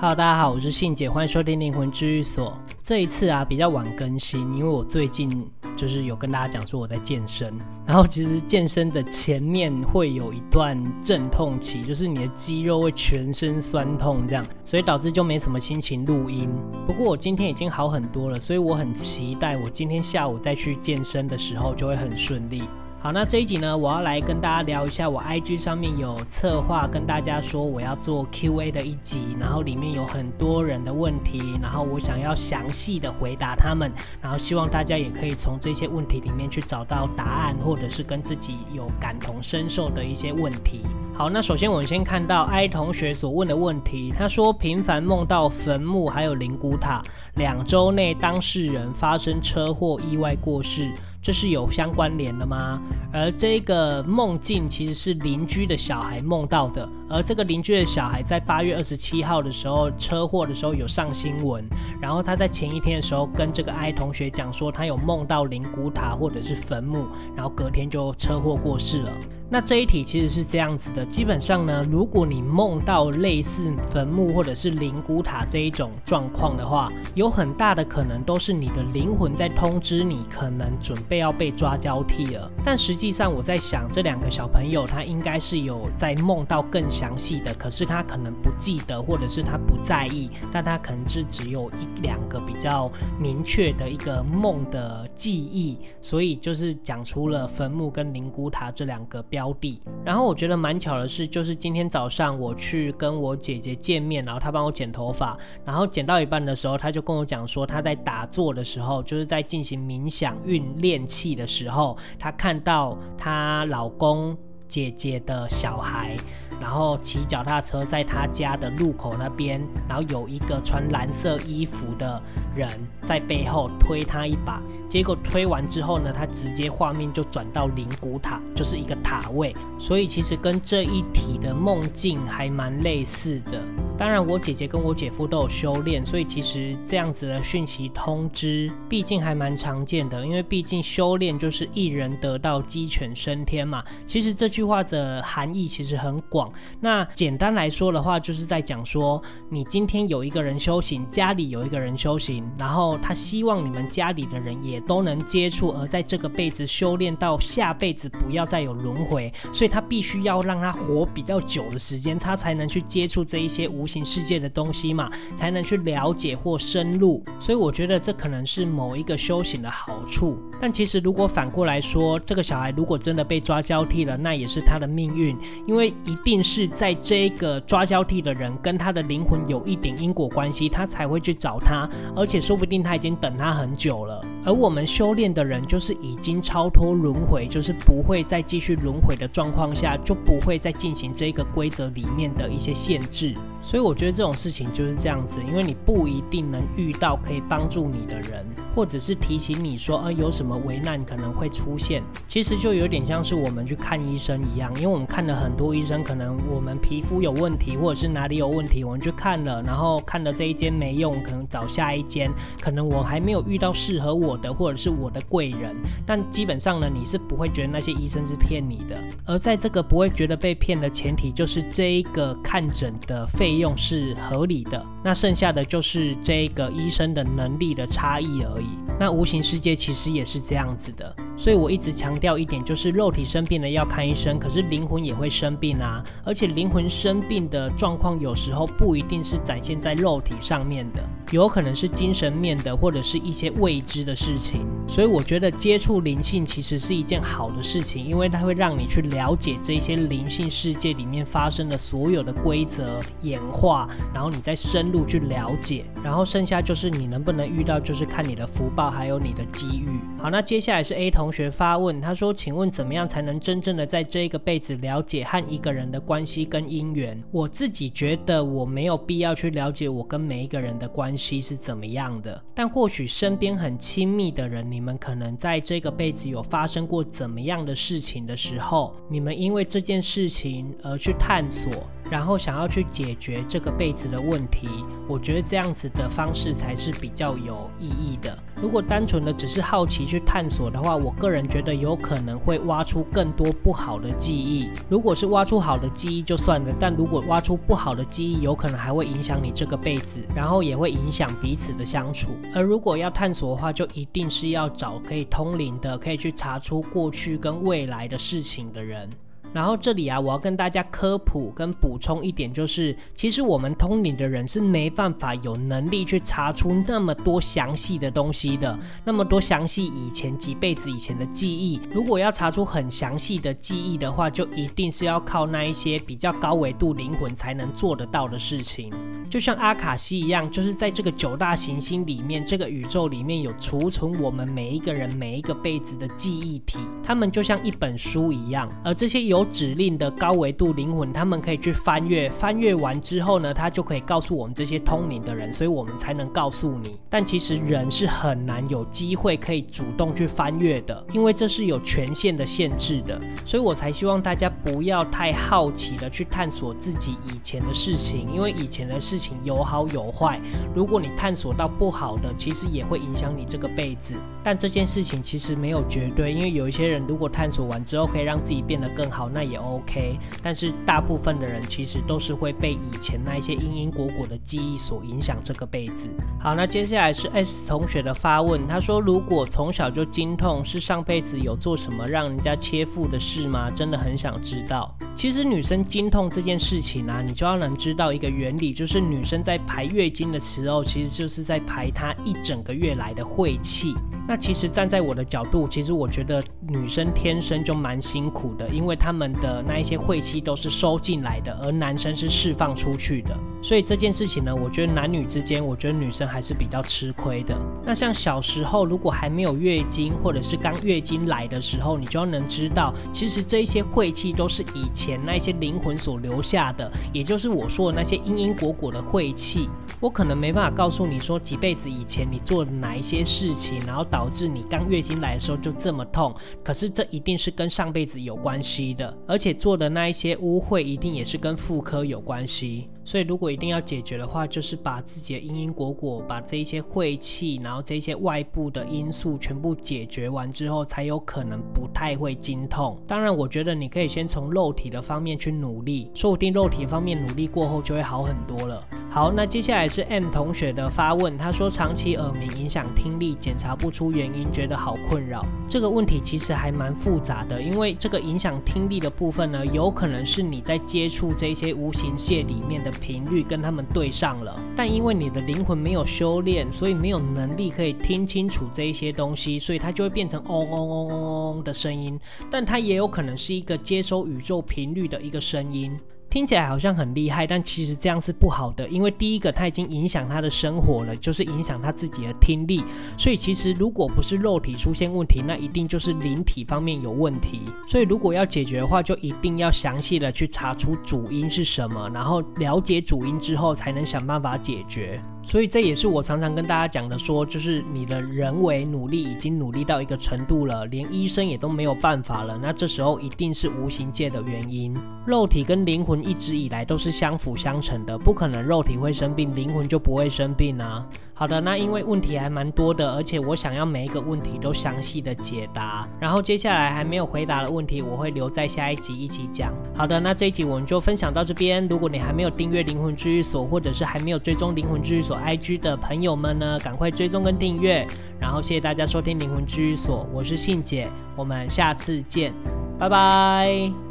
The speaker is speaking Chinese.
Hello，大家好，我是信姐，欢迎收听灵魂治愈所。这一次啊，比较晚更新，因为我最近就是有跟大家讲说我在健身，然后其实健身的前面会有一段阵痛期，就是你的肌肉会全身酸痛这样，所以导致就没什么心情录音。不过我今天已经好很多了，所以我很期待我今天下午再去健身的时候就会很顺利。好，那这一集呢，我要来跟大家聊一下，我 IG 上面有策划跟大家说我要做 QA 的一集，然后里面有很多人的问题，然后我想要详细的回答他们，然后希望大家也可以从这些问题里面去找到答案，或者是跟自己有感同身受的一些问题。好，那首先我们先看到 I 同学所问的问题，他说频繁梦到坟墓还有灵骨塔，两周内当事人发生车祸意外过世。这是有相关联的吗？而这个梦境其实是邻居的小孩梦到的，而这个邻居的小孩在八月二十七号的时候车祸的时候有上新闻，然后他在前一天的时候跟这个 I 同学讲说他有梦到灵骨塔或者是坟墓，然后隔天就车祸过世了。那这一题其实是这样子的，基本上呢，如果你梦到类似坟墓或者是灵骨塔这一种状况的话，有很大的可能都是你的灵魂在通知你，可能准备要被抓交替了。但实际上我在想，这两个小朋友他应该是有在梦到更详细的，可是他可能不记得，或者是他不在意，但他可能是只有一两个比较明确的一个梦的记忆，所以就是讲出了坟墓跟灵骨塔这两个标的，然后我觉得蛮巧的是，就是今天早上我去跟我姐姐见面，然后她帮我剪头发，然后剪到一半的时候，她就跟我讲说，她在打坐的时候，就是在进行冥想运练气的时候，她看到她老公姐姐的小孩。然后骑脚踏车在他家的路口那边，然后有一个穿蓝色衣服的人在背后推他一把，结果推完之后呢，他直接画面就转到灵骨塔，就是一个塔位，所以其实跟这一体的梦境还蛮类似的。当然，我姐姐跟我姐夫都有修炼，所以其实这样子的讯息通知，毕竟还蛮常见的。因为毕竟修炼就是一人得道，鸡犬升天嘛。其实这句话的含义其实很广。那简单来说的话，就是在讲说，你今天有一个人修行，家里有一个人修行，然后他希望你们家里的人也都能接触，而在这个辈子修炼到下辈子不要再有轮回，所以他必须要让他活比较久的时间，他才能去接触这一些无形世界的东西嘛，才能去了解或深入。所以我觉得这可能是某一个修行的好处。但其实如果反过来说，这个小孩如果真的被抓交替了，那也是他的命运，因为一定是在这个抓交替的人跟他的灵魂有一点因果关系，他才会去找他，而且说不定他已经等他很久了。而我们修炼的人，就是已经超脱轮回，就是不会再继续轮回的状况下，就不会再进行这个规则里面的一些限制。所以。我觉得这种事情就是这样子，因为你不一定能遇到可以帮助你的人，或者是提醒你说，呃，有什么危难可能会出现。其实就有点像是我们去看医生一样，因为我们看了很多医生，可能我们皮肤有问题，或者是哪里有问题，我们去看了，然后看了这一间没用，可能找下一间，可能我还没有遇到适合我的，或者是我的贵人。但基本上呢，你是不会觉得那些医生是骗你的。而在这个不会觉得被骗的前提，就是这一个看诊的费费用。是合理的，那剩下的就是这个医生的能力的差异而已。那无形世界其实也是这样子的。所以我一直强调一点，就是肉体生病了要看医生，可是灵魂也会生病啊。而且灵魂生病的状况有时候不一定是展现在肉体上面的，有可能是精神面的，或者是一些未知的事情。所以我觉得接触灵性其实是一件好的事情，因为它会让你去了解这些灵性世界里面发生的所有的规则也文化，然后你再深入去了解，然后剩下就是你能不能遇到，就是看你的福报还有你的机遇。好，那接下来是 A。同学发问，他说：“请问怎么样才能真正的在这一个辈子了解和一个人的关系跟姻缘？我自己觉得我没有必要去了解我跟每一个人的关系是怎么样的，但或许身边很亲密的人，你们可能在这个辈子有发生过怎么样的事情的时候，你们因为这件事情而去探索。”然后想要去解决这个辈子的问题，我觉得这样子的方式才是比较有意义的。如果单纯的只是好奇去探索的话，我个人觉得有可能会挖出更多不好的记忆。如果是挖出好的记忆就算了，但如果挖出不好的记忆，有可能还会影响你这个辈子，然后也会影响彼此的相处。而如果要探索的话，就一定是要找可以通灵的，可以去查出过去跟未来的事情的人。然后这里啊，我要跟大家科普跟补充一点，就是其实我们通灵的人是没办法有能力去查出那么多详细的东西的，那么多详细以前几辈子以前的记忆。如果要查出很详细的记忆的话，就一定是要靠那一些比较高维度灵魂才能做得到的事情。就像阿卡西一样，就是在这个九大行星里面，这个宇宙里面有储存我们每一个人每一个辈子的记忆体，他们就像一本书一样，而这些有有指令的高维度灵魂，他们可以去翻阅，翻阅完之后呢，他就可以告诉我们这些通灵的人，所以我们才能告诉你。但其实人是很难有机会可以主动去翻阅的，因为这是有权限的限制的。所以我才希望大家不要太好奇的去探索自己以前的事情，因为以前的事情有好有坏。如果你探索到不好的，其实也会影响你这个辈子。但这件事情其实没有绝对，因为有一些人如果探索完之后可以让自己变得更好。那也 OK，但是大部分的人其实都是会被以前那一些因因果果的记忆所影响这个辈子。好，那接下来是 S 同学的发问，他说：如果从小就经痛，是上辈子有做什么让人家切腹的事吗？真的很想知道。其实女生经痛这件事情啊，你就要能知道一个原理，就是女生在排月经的时候，其实就是在排她一整个月来的晦气。那其实站在我的角度，其实我觉得女生天生就蛮辛苦的，因为她们的那一些晦气都是收进来的，而男生是释放出去的。所以这件事情呢，我觉得男女之间，我觉得女生还是比较吃亏的。那像小时候如果还没有月经，或者是刚月经来的时候，你就要能知道，其实这一些晦气都是以前那些灵魂所留下的，也就是我说的那些因因果果的晦气。我可能没办法告诉你说几辈子以前你做了哪一些事情，然后导致你刚月经来的时候就这么痛。可是这一定是跟上辈子有关系的，而且做的那一些污秽一定也是跟妇科有关系。所以如果一定要解决的话，就是把自己的因因果果，把这一些晦气，然后这些外部的因素全部解决完之后，才有可能不太会经痛。当然，我觉得你可以先从肉体的方面去努力，说不定肉体方面努力过后就会好很多了。好，那接下来是 M 同学的发问，他说长期耳鸣影响听力，检查不出原因，觉得好困扰。这个问题其实还蛮复杂的，因为这个影响听力的部分呢，有可能是你在接触这些无形界里面的频率跟他们对上了，但因为你的灵魂没有修炼，所以没有能力可以听清楚这一些东西，所以它就会变成嗡嗡嗡嗡嗡的声音，但它也有可能是一个接收宇宙频率的一个声音。听起来好像很厉害，但其实这样是不好的，因为第一个他已经影响他的生活了，就是影响他自己的听力。所以其实如果不是肉体出现问题，那一定就是灵体方面有问题。所以如果要解决的话，就一定要详细的去查出主因是什么，然后了解主因之后，才能想办法解决。所以这也是我常常跟大家讲的，说就是你的人为努力已经努力到一个程度了，连医生也都没有办法了，那这时候一定是无形界的原因。肉体跟灵魂一直以来都是相辅相成的，不可能肉体会生病，灵魂就不会生病啊。好的，那因为问题还蛮多的，而且我想要每一个问题都详细的解答。然后接下来还没有回答的问题，我会留在下一集一起讲。好的，那这一集我们就分享到这边。如果你还没有订阅灵魂治愈所，或者是还没有追踪灵魂治愈所 IG 的朋友们呢，赶快追踪跟订阅。然后谢谢大家收听灵魂治愈所，我是信姐，我们下次见，拜拜。